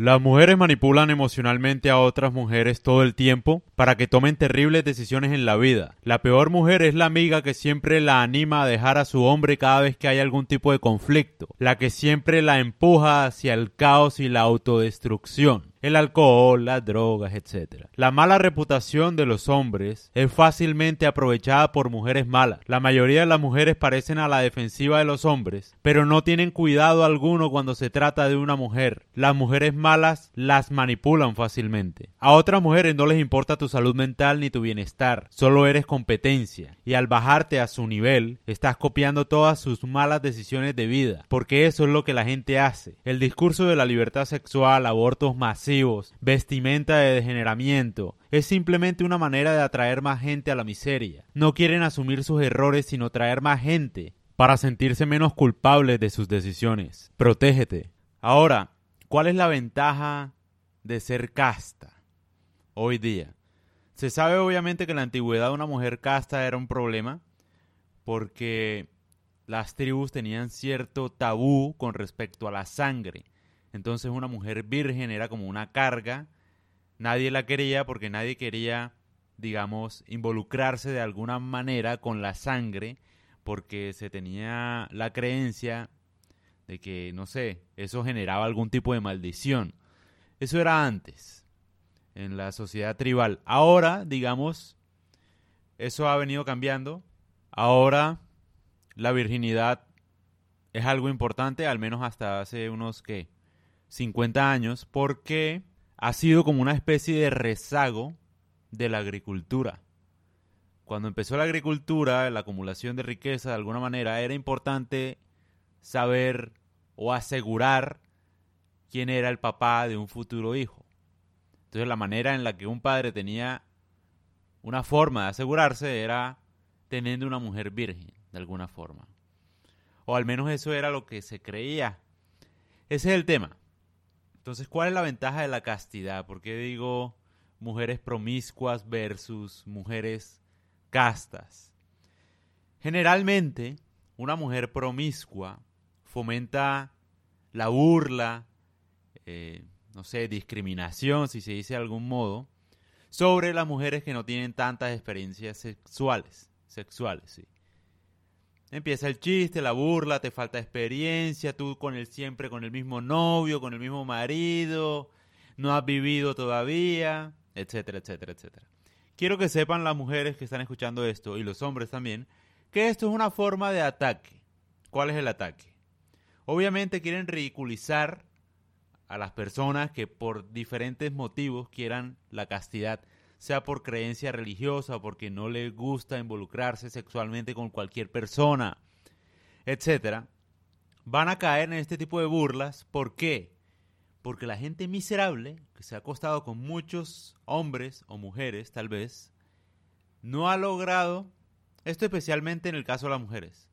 Las mujeres manipulan emocionalmente a otras mujeres todo el tiempo para que tomen terribles decisiones en la vida. La peor mujer es la amiga que siempre la anima a dejar a su hombre cada vez que hay algún tipo de conflicto, la que siempre la empuja hacia el caos y la autodestrucción el alcohol, las drogas, etc. La mala reputación de los hombres es fácilmente aprovechada por mujeres malas. La mayoría de las mujeres parecen a la defensiva de los hombres, pero no tienen cuidado alguno cuando se trata de una mujer. Las mujeres malas las manipulan fácilmente. A otras mujeres no les importa tu salud mental ni tu bienestar, solo eres competencia. Y al bajarte a su nivel, estás copiando todas sus malas decisiones de vida, porque eso es lo que la gente hace. El discurso de la libertad sexual, abortos masivos, vestimenta de degeneramiento, es simplemente una manera de atraer más gente a la miseria. No quieren asumir sus errores sino traer más gente para sentirse menos culpables de sus decisiones. Protégete. Ahora, ¿cuál es la ventaja de ser casta hoy día? Se sabe obviamente que en la antigüedad una mujer casta era un problema porque las tribus tenían cierto tabú con respecto a la sangre. Entonces una mujer virgen era como una carga. Nadie la quería porque nadie quería, digamos, involucrarse de alguna manera con la sangre porque se tenía la creencia de que, no sé, eso generaba algún tipo de maldición. Eso era antes, en la sociedad tribal. Ahora, digamos, eso ha venido cambiando. Ahora la virginidad es algo importante, al menos hasta hace unos, ¿qué? 50 años porque ha sido como una especie de rezago de la agricultura. Cuando empezó la agricultura, la acumulación de riqueza de alguna manera, era importante saber o asegurar quién era el papá de un futuro hijo. Entonces la manera en la que un padre tenía una forma de asegurarse era teniendo una mujer virgen, de alguna forma. O al menos eso era lo que se creía. Ese es el tema. Entonces, ¿cuál es la ventaja de la castidad? ¿Por qué digo mujeres promiscuas versus mujeres castas? Generalmente, una mujer promiscua fomenta la burla, eh, no sé, discriminación, si se dice de algún modo, sobre las mujeres que no tienen tantas experiencias sexuales. Sexuales, sí. Empieza el chiste, la burla, te falta experiencia, tú con él siempre con el mismo novio, con el mismo marido, no has vivido todavía, etcétera, etcétera, etcétera. Quiero que sepan las mujeres que están escuchando esto y los hombres también, que esto es una forma de ataque. ¿Cuál es el ataque? Obviamente quieren ridiculizar a las personas que por diferentes motivos quieran la castidad sea por creencia religiosa porque no le gusta involucrarse sexualmente con cualquier persona, etcétera, van a caer en este tipo de burlas. ¿Por qué? Porque la gente miserable, que se ha acostado con muchos hombres o mujeres, tal vez, no ha logrado, esto especialmente en el caso de las mujeres,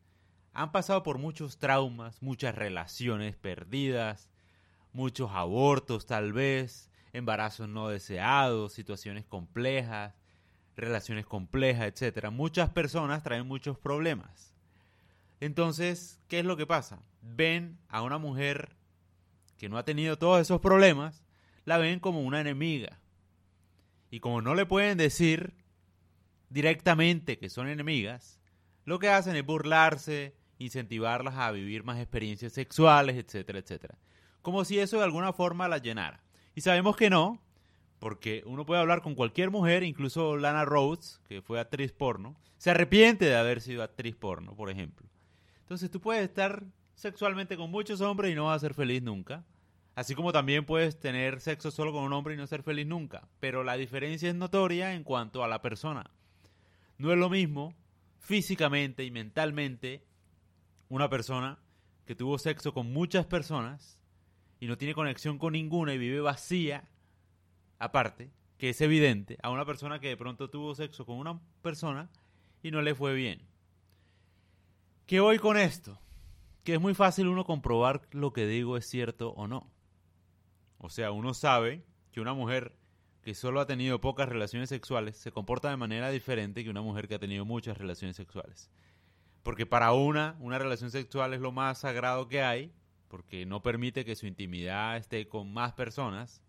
han pasado por muchos traumas, muchas relaciones perdidas, muchos abortos tal vez, embarazos no deseados, situaciones complejas, relaciones complejas, etc. Muchas personas traen muchos problemas. Entonces, ¿qué es lo que pasa? Ven a una mujer que no ha tenido todos esos problemas, la ven como una enemiga. Y como no le pueden decir directamente que son enemigas, lo que hacen es burlarse, incentivarlas a vivir más experiencias sexuales, etcétera, etcétera. Como si eso de alguna forma la llenara. Y sabemos que no, porque uno puede hablar con cualquier mujer, incluso Lana Rhodes, que fue actriz porno, se arrepiente de haber sido actriz porno, por ejemplo. Entonces tú puedes estar sexualmente con muchos hombres y no vas a ser feliz nunca. Así como también puedes tener sexo solo con un hombre y no ser feliz nunca. Pero la diferencia es notoria en cuanto a la persona. No es lo mismo físicamente y mentalmente una persona que tuvo sexo con muchas personas y no tiene conexión con ninguna y vive vacía, aparte, que es evidente, a una persona que de pronto tuvo sexo con una persona y no le fue bien. ¿Qué voy con esto? Que es muy fácil uno comprobar lo que digo es cierto o no. O sea, uno sabe que una mujer que solo ha tenido pocas relaciones sexuales se comporta de manera diferente que una mujer que ha tenido muchas relaciones sexuales. Porque para una, una relación sexual es lo más sagrado que hay porque no permite que su intimidad esté con más personas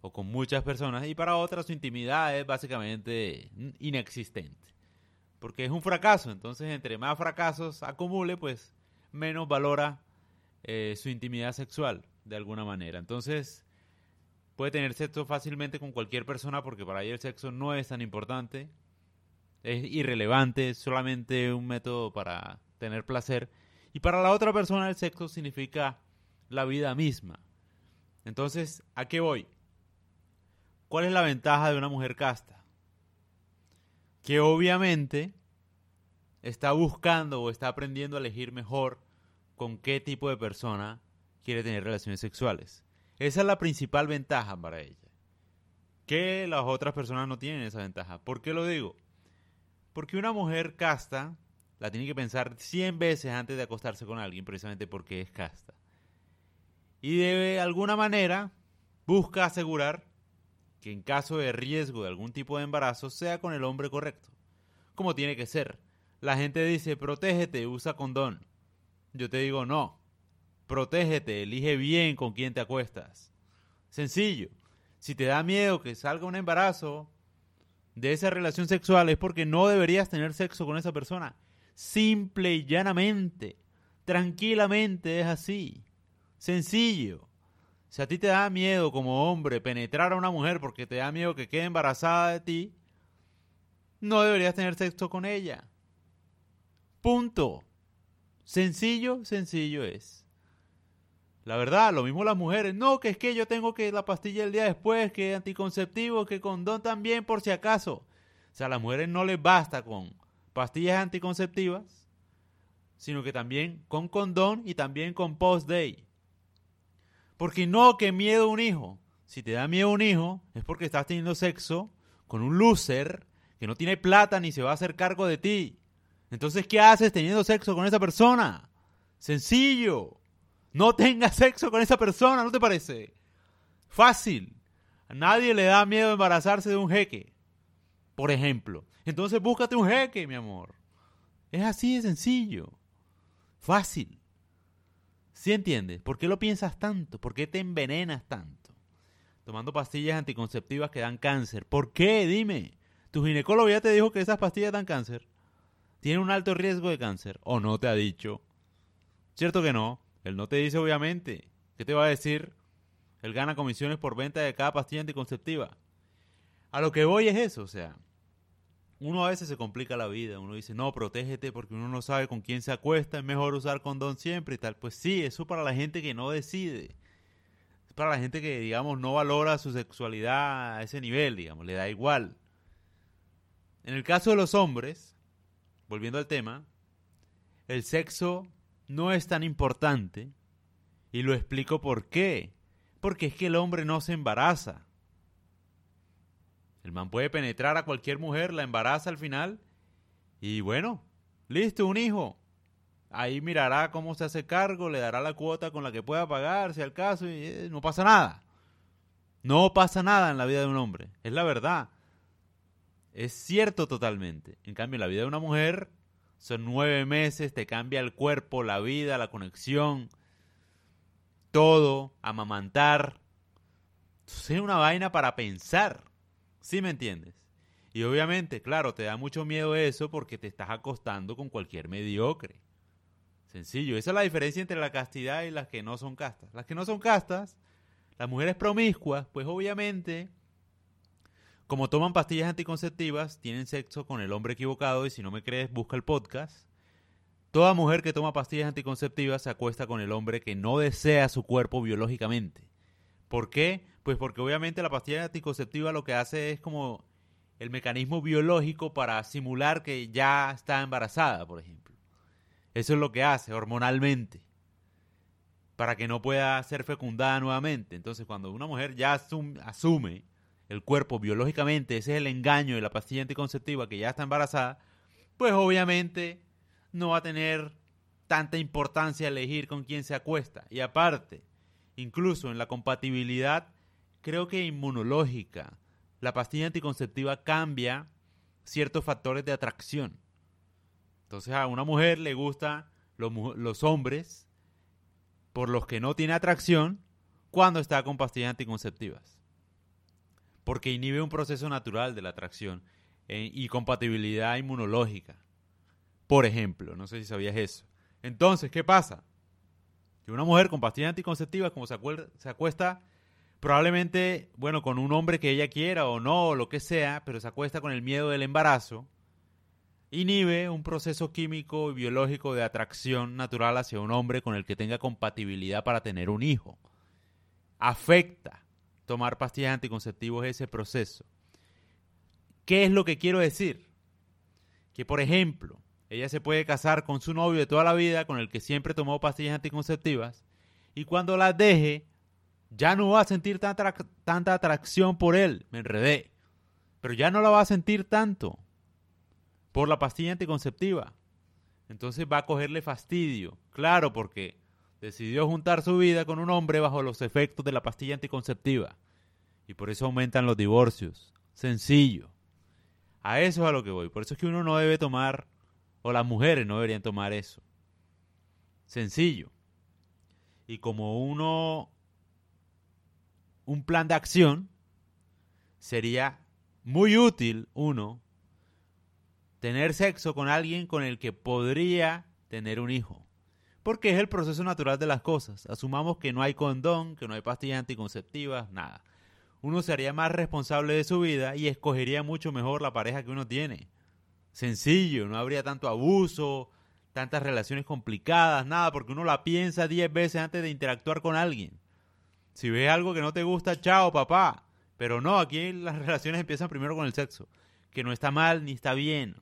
o con muchas personas y para otras su intimidad es básicamente inexistente. Porque es un fracaso, entonces entre más fracasos acumule, pues menos valora eh, su intimidad sexual de alguna manera. Entonces puede tener sexo fácilmente con cualquier persona porque para ella el sexo no es tan importante, es irrelevante, es solamente un método para tener placer. Y para la otra persona el sexo significa la vida misma. Entonces, ¿a qué voy? ¿Cuál es la ventaja de una mujer casta? Que obviamente está buscando o está aprendiendo a elegir mejor con qué tipo de persona quiere tener relaciones sexuales. Esa es la principal ventaja para ella. Que las otras personas no tienen esa ventaja. ¿Por qué lo digo? Porque una mujer casta la tiene que pensar 100 veces antes de acostarse con alguien, precisamente porque es casta. Y de alguna manera busca asegurar que en caso de riesgo de algún tipo de embarazo sea con el hombre correcto, como tiene que ser. La gente dice, protégete, usa condón. Yo te digo, no, protégete, elige bien con quién te acuestas. Sencillo. Si te da miedo que salga un embarazo de esa relación sexual es porque no deberías tener sexo con esa persona. Simple y llanamente, tranquilamente es así. Sencillo. Si a ti te da miedo como hombre penetrar a una mujer porque te da miedo que quede embarazada de ti, no deberías tener sexo con ella. Punto. Sencillo, sencillo es. La verdad, lo mismo las mujeres. No, que es que yo tengo que la pastilla el día después, que anticonceptivo, que condón también por si acaso. O sea, a las mujeres no les basta con pastillas anticonceptivas, sino que también con condón y también con post-day. Porque no, que miedo un hijo. Si te da miedo un hijo, es porque estás teniendo sexo con un loser que no tiene plata ni se va a hacer cargo de ti. Entonces, ¿qué haces teniendo sexo con esa persona? Sencillo. No tengas sexo con esa persona, ¿no te parece? Fácil. A nadie le da miedo embarazarse de un jeque, por ejemplo. Entonces búscate un jeque, mi amor. Es así de sencillo. Fácil. ¿Sí entiendes? ¿Por qué lo piensas tanto? ¿Por qué te envenenas tanto? Tomando pastillas anticonceptivas que dan cáncer. ¿Por qué? Dime. ¿Tu ginecólogo ya te dijo que esas pastillas dan cáncer? ¿Tienen un alto riesgo de cáncer? ¿O no te ha dicho? ¿Cierto que no? Él no te dice obviamente. ¿Qué te va a decir? Él gana comisiones por venta de cada pastilla anticonceptiva. A lo que voy es eso, o sea, uno a veces se complica la vida, uno dice, no, protégete porque uno no sabe con quién se acuesta, es mejor usar condón siempre y tal. Pues sí, eso para la gente que no decide. Es para la gente que, digamos, no valora su sexualidad a ese nivel, digamos, le da igual. En el caso de los hombres, volviendo al tema, el sexo no es tan importante y lo explico por qué. Porque es que el hombre no se embaraza. El man puede penetrar a cualquier mujer, la embaraza al final y bueno, listo, un hijo. Ahí mirará cómo se hace cargo, le dará la cuota con la que pueda pagar, si al caso, y eh, no pasa nada. No pasa nada en la vida de un hombre, es la verdad. Es cierto totalmente. En cambio, en la vida de una mujer son nueve meses, te cambia el cuerpo, la vida, la conexión, todo, amamantar. Es una vaina para pensar. ¿Sí me entiendes? Y obviamente, claro, te da mucho miedo eso porque te estás acostando con cualquier mediocre. Sencillo. Esa es la diferencia entre la castidad y las que no son castas. Las que no son castas, las mujeres promiscuas, pues obviamente, como toman pastillas anticonceptivas, tienen sexo con el hombre equivocado y si no me crees, busca el podcast. Toda mujer que toma pastillas anticonceptivas se acuesta con el hombre que no desea su cuerpo biológicamente. ¿Por qué? Pues porque obviamente la pastilla anticonceptiva lo que hace es como el mecanismo biológico para simular que ya está embarazada, por ejemplo. Eso es lo que hace hormonalmente. Para que no pueda ser fecundada nuevamente. Entonces, cuando una mujer ya asume, el cuerpo biológicamente, ese es el engaño de la pastilla anticonceptiva que ya está embarazada, pues obviamente no va a tener tanta importancia elegir con quién se acuesta. Y aparte, incluso en la compatibilidad creo que inmunológica. La pastilla anticonceptiva cambia ciertos factores de atracción. Entonces a una mujer le gustan los, hombres por los que no tiene atracción cuando está con pastillas anticonceptivas. Porque inhibe un proceso natural de la atracción eh, y compatibilidad inmunológica. Por ejemplo, no sé si sabías eso. Entonces, ¿qué pasa? Que una mujer con pastillas anticonceptivas, como se, acuesta probablemente, bueno, con un hombre que ella quiera o no, o lo que sea, pero se acuesta con el miedo del embarazo, inhibe un proceso químico y biológico de atracción natural hacia un hombre con el que tenga compatibilidad para tener un hijo. Afecta tomar pastillas anticonceptivas ese proceso. ¿Qué es lo que quiero decir? Que, por ejemplo, ella se puede casar con su novio de toda la vida, con el que siempre tomó pastillas anticonceptivas, y cuando las deje, ya no va a sentir tanta, tanta atracción por él. Me enredé. Pero ya no la va a sentir tanto por la pastilla anticonceptiva. Entonces va a cogerle fastidio. Claro, porque decidió juntar su vida con un hombre bajo los efectos de la pastilla anticonceptiva. Y por eso aumentan los divorcios. Sencillo. A eso es a lo que voy. Por eso es que uno no debe tomar, o las mujeres no deberían tomar eso. Sencillo. Y como uno, un plan de acción, sería muy útil, uno, tener sexo con alguien con el que podría tener un hijo. Porque es el proceso natural de las cosas. Asumamos que no hay condón, que no hay pastillas anticonceptivas, nada. Uno sería más responsable de su vida y escogería mucho mejor la pareja que uno tiene. Sencillo, no habría tanto abuso, tantas relaciones complicadas, nada, porque uno la piensa diez veces antes de interactuar con alguien. Si ves algo que no te gusta, chao, papá. Pero no, aquí las relaciones empiezan primero con el sexo, que no está mal ni está bien.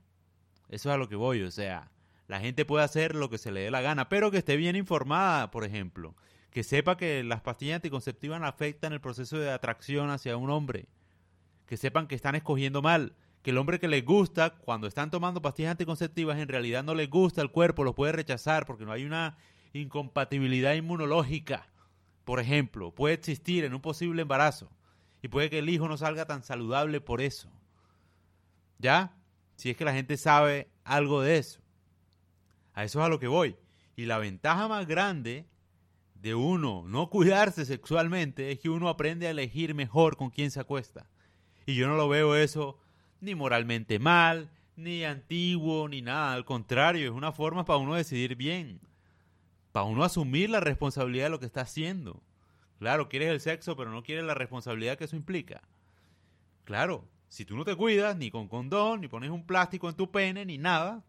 Eso es a lo que voy, o sea, la gente puede hacer lo que se le dé la gana, pero que esté bien informada, por ejemplo, que sepa que las pastillas anticonceptivas afectan el proceso de atracción hacia un hombre, que sepan que están escogiendo mal, que el hombre que les gusta, cuando están tomando pastillas anticonceptivas, en realidad no les gusta el cuerpo, lo puede rechazar porque no hay una incompatibilidad inmunológica. Por ejemplo, puede existir en un posible embarazo y puede que el hijo no salga tan saludable por eso. ¿Ya? si es que la gente sabe algo de eso. A eso es a lo que voy. Y la ventaja más grande de uno no cuidarse sexualmente es que uno aprende a elegir mejor con quién se acuesta. Y yo no lo veo eso ni moralmente mal, ni antiguo, ni nada. Al contrario, es una forma para uno decidir bien. Para uno asumir la responsabilidad de lo que está haciendo. Claro, quieres el sexo, pero no quieres la responsabilidad que eso implica. Claro, si tú no te cuidas, ni con condón, ni pones un plástico en tu pene, ni nada,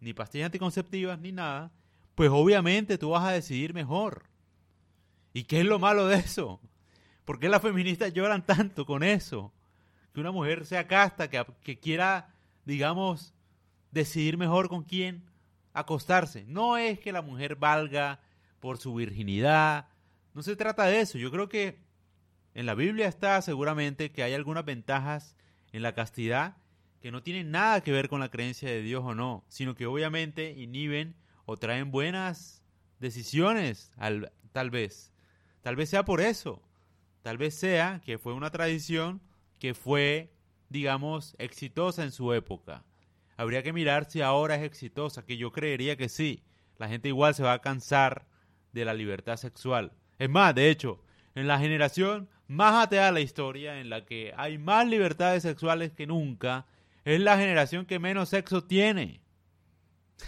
ni pastillas anticonceptivas, ni nada, pues obviamente tú vas a decidir mejor. ¿Y qué es lo malo de eso? ¿Por qué las feministas lloran tanto con eso? Que una mujer sea casta, que, que quiera, digamos, decidir mejor con quién acostarse. No es que la mujer valga por su virginidad, no se trata de eso. Yo creo que en la Biblia está seguramente que hay algunas ventajas en la castidad que no tienen nada que ver con la creencia de Dios o no, sino que obviamente inhiben o traen buenas decisiones, al, tal vez. Tal vez sea por eso. Tal vez sea que fue una tradición que fue, digamos, exitosa en su época. Habría que mirar si ahora es exitosa, que yo creería que sí. La gente igual se va a cansar de la libertad sexual. Es más, de hecho, en la generación más atea de la historia, en la que hay más libertades sexuales que nunca, es la generación que menos sexo tiene.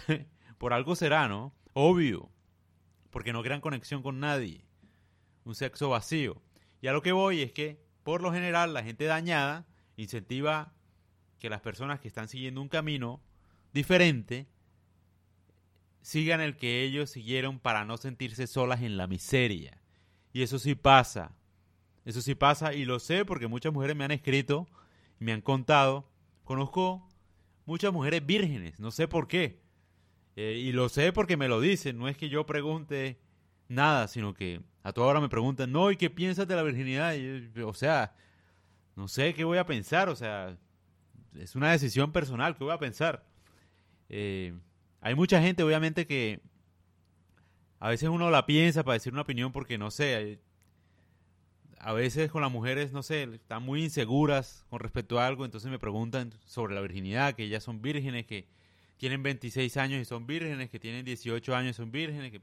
Por algo será, ¿no? Obvio. Porque no crean conexión con nadie. Un sexo vacío. Y a lo que voy es que, por lo general, la gente dañada incentiva que las personas que están siguiendo un camino diferente sigan el que ellos siguieron para no sentirse solas en la miseria. Y eso sí pasa. Eso sí pasa y lo sé porque muchas mujeres me han escrito y me han contado. Conozco muchas mujeres vírgenes, no sé por qué. Eh, y lo sé porque me lo dicen, no es que yo pregunte nada, sino que a toda hora me preguntan, no, ¿y qué piensas de la virginidad? o sea, no sé qué voy a pensar, o sea, es una decisión personal, ¿qué voy a pensar? Eh, hay mucha gente, obviamente, que a veces uno la piensa para decir una opinión porque no sé, a veces con las mujeres, no sé, están muy inseguras con respecto a algo, entonces me preguntan sobre la virginidad, que ellas son vírgenes, que tienen 26 años y son vírgenes, que tienen 18 años y son vírgenes, que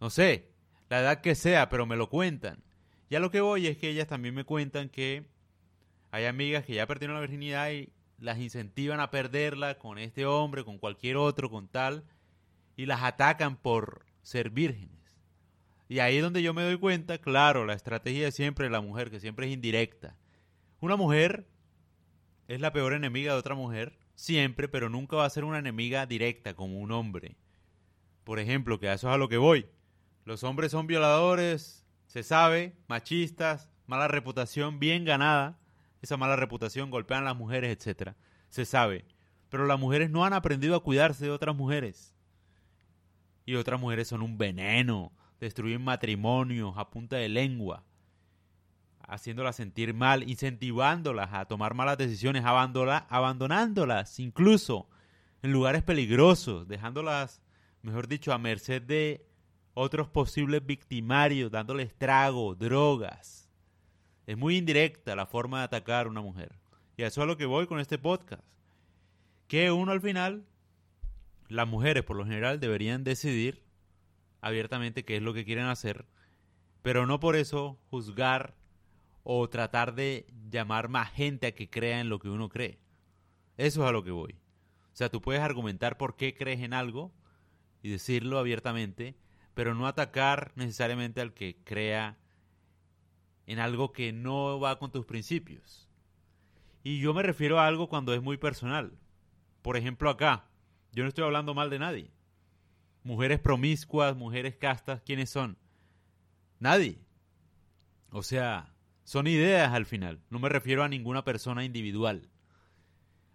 no sé, la edad que sea, pero me lo cuentan. Ya lo que voy es que ellas también me cuentan que hay amigas que ya perdieron la virginidad y las incentivan a perderla con este hombre, con cualquier otro, con tal, y las atacan por ser vírgenes. Y ahí es donde yo me doy cuenta, claro, la estrategia de siempre de la mujer, que siempre es indirecta. Una mujer es la peor enemiga de otra mujer, siempre, pero nunca va a ser una enemiga directa como un hombre. Por ejemplo, que a eso es a lo que voy. Los hombres son violadores, se sabe, machistas, mala reputación bien ganada. Esa mala reputación golpean a las mujeres, etc. Se sabe. Pero las mujeres no han aprendido a cuidarse de otras mujeres. Y otras mujeres son un veneno, destruyen matrimonios a punta de lengua, haciéndolas sentir mal, incentivándolas a tomar malas decisiones, abandonándolas incluso en lugares peligrosos, dejándolas, mejor dicho, a merced de otros posibles victimarios, dándoles trago, drogas. Es muy indirecta la forma de atacar a una mujer. Y a eso es a lo que voy con este podcast. Que uno al final, las mujeres por lo general deberían decidir abiertamente qué es lo que quieren hacer, pero no por eso juzgar o tratar de llamar más gente a que crea en lo que uno cree. Eso es a lo que voy. O sea, tú puedes argumentar por qué crees en algo y decirlo abiertamente, pero no atacar necesariamente al que crea en algo que no va con tus principios. Y yo me refiero a algo cuando es muy personal. Por ejemplo, acá, yo no estoy hablando mal de nadie. Mujeres promiscuas, mujeres castas, ¿quiénes son? Nadie. O sea, son ideas al final. No me refiero a ninguna persona individual.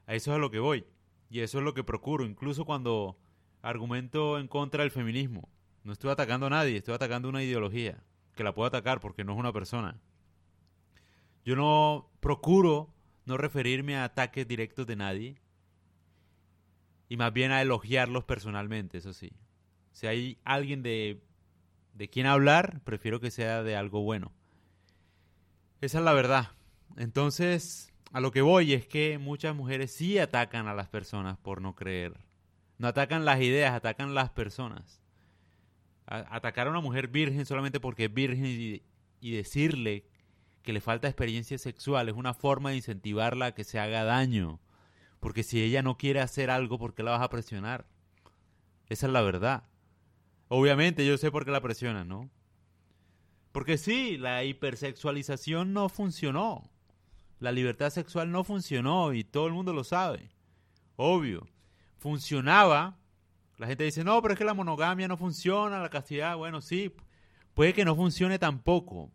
A eso es a lo que voy. Y eso es lo que procuro, incluso cuando argumento en contra del feminismo. No estoy atacando a nadie, estoy atacando una ideología que la puedo atacar porque no es una persona. Yo no procuro no referirme a ataques directos de nadie y más bien a elogiarlos personalmente, eso sí. Si hay alguien de, de quien hablar, prefiero que sea de algo bueno. Esa es la verdad. Entonces, a lo que voy es que muchas mujeres sí atacan a las personas por no creer. No atacan las ideas, atacan las personas atacar a una mujer virgen solamente porque es virgen y, y, decirle que le falta experiencia sexual es una forma de incentivarla a que se haga daño. Porque si ella no quiere hacer algo, ¿por qué la vas a presionar? Esa es la verdad. Obviamente yo sé por qué la presionan, ¿no? Porque sí, la hipersexualización no funcionó. La libertad sexual no funcionó y todo el mundo lo sabe. Obvio. Funcionaba la gente dice, no, pero es que la monogamia no funciona, la castidad, bueno, sí, puede que no funcione tampoco,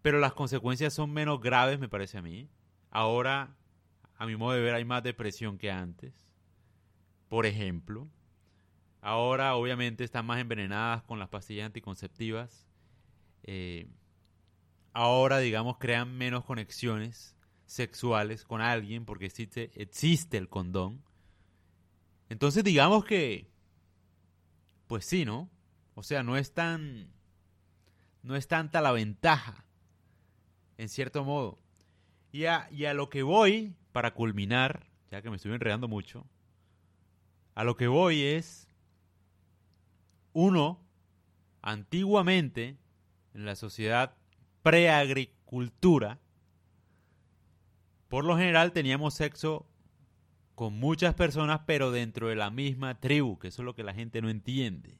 pero las consecuencias son menos graves, me parece a mí. Ahora, a mi modo de ver, hay más depresión que antes, por ejemplo. Ahora, obviamente, están más envenenadas con las pastillas anticonceptivas. Eh, ahora, digamos, crean menos conexiones sexuales con alguien porque existe, existe el condón. Entonces digamos que, pues sí, ¿no? O sea, no es tan, no es tanta la ventaja, en cierto modo. Y a, y a lo que voy, para culminar, ya que me estoy enredando mucho, a lo que voy es, uno, antiguamente, en la sociedad preagricultura, por lo general teníamos sexo con muchas personas, pero dentro de la misma tribu, que eso es lo que la gente no entiende.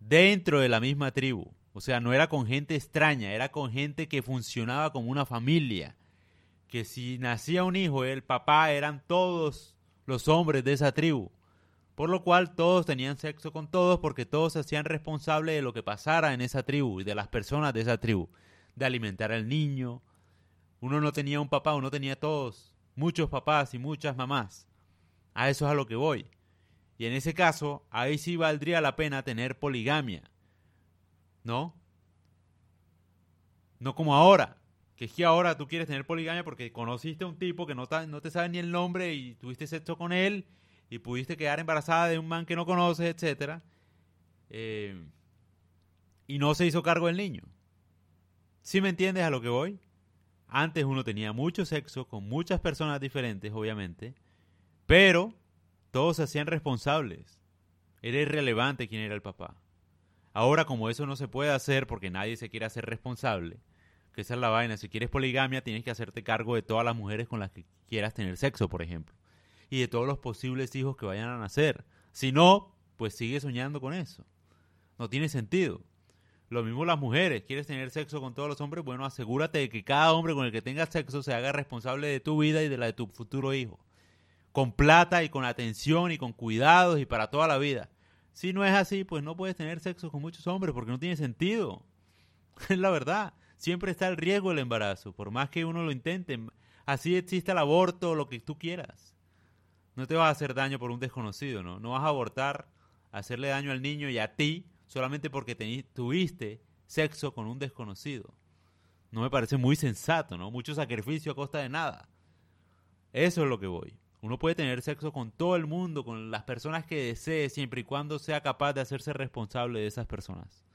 Dentro de la misma tribu. O sea, no era con gente extraña, era con gente que funcionaba como una familia. Que si nacía un hijo, el papá eran todos los hombres de esa tribu. Por lo cual todos tenían sexo con todos porque todos se hacían responsables de lo que pasara en esa tribu y de las personas de esa tribu. De alimentar al niño. Uno no tenía un papá, uno tenía todos muchos papás y muchas mamás. A eso es a lo que voy. Y en ese caso, ahí sí valdría la pena tener poligamia. ¿No? No como ahora. Que es que ahora tú quieres tener poligamia porque conociste a un tipo que no, te sabe ni el nombre y tuviste sexo con él y pudiste quedar embarazada de un man que no conoces, etc. Eh, y no se hizo cargo del niño. ¿Sí me entiendes a lo que voy? Antes uno tenía mucho sexo con muchas personas diferentes, obviamente, pero todos se hacían responsables. Era irrelevante quién era el papá. Ahora, como eso no se puede hacer porque nadie se quiere hacer responsable, que esa es la vaina, si quieres poligamia tienes que hacerte cargo de todas las mujeres con las que quieras tener sexo, por ejemplo, y de todos los posibles hijos que vayan a nacer. Si no, pues sigue soñando con eso. No tiene sentido. Lo mismo las mujeres, quieres tener sexo con todos los hombres, bueno, asegúrate de que cada hombre con el que tengas sexo se haga responsable de tu vida y de la de tu futuro hijo. Con plata y con atención y con cuidados y para toda la vida. Si no es así, pues no puedes tener sexo con muchos hombres porque no tiene sentido. Es la verdad. Siempre está el riesgo del embarazo, por más que uno lo intente. Así existe el aborto o lo que tú quieras. No te vas a hacer daño por un desconocido, ¿no? No vas a abortar, hacerle daño al niño y a ti solamente porque tuviste sexo con un desconocido. No me parece muy sensato, ¿no? Mucho sacrificio a costa de nada. Eso es lo que voy. Uno puede tener sexo con todo el mundo, con las personas que desee, siempre y cuando sea capaz de hacerse responsable de esas personas.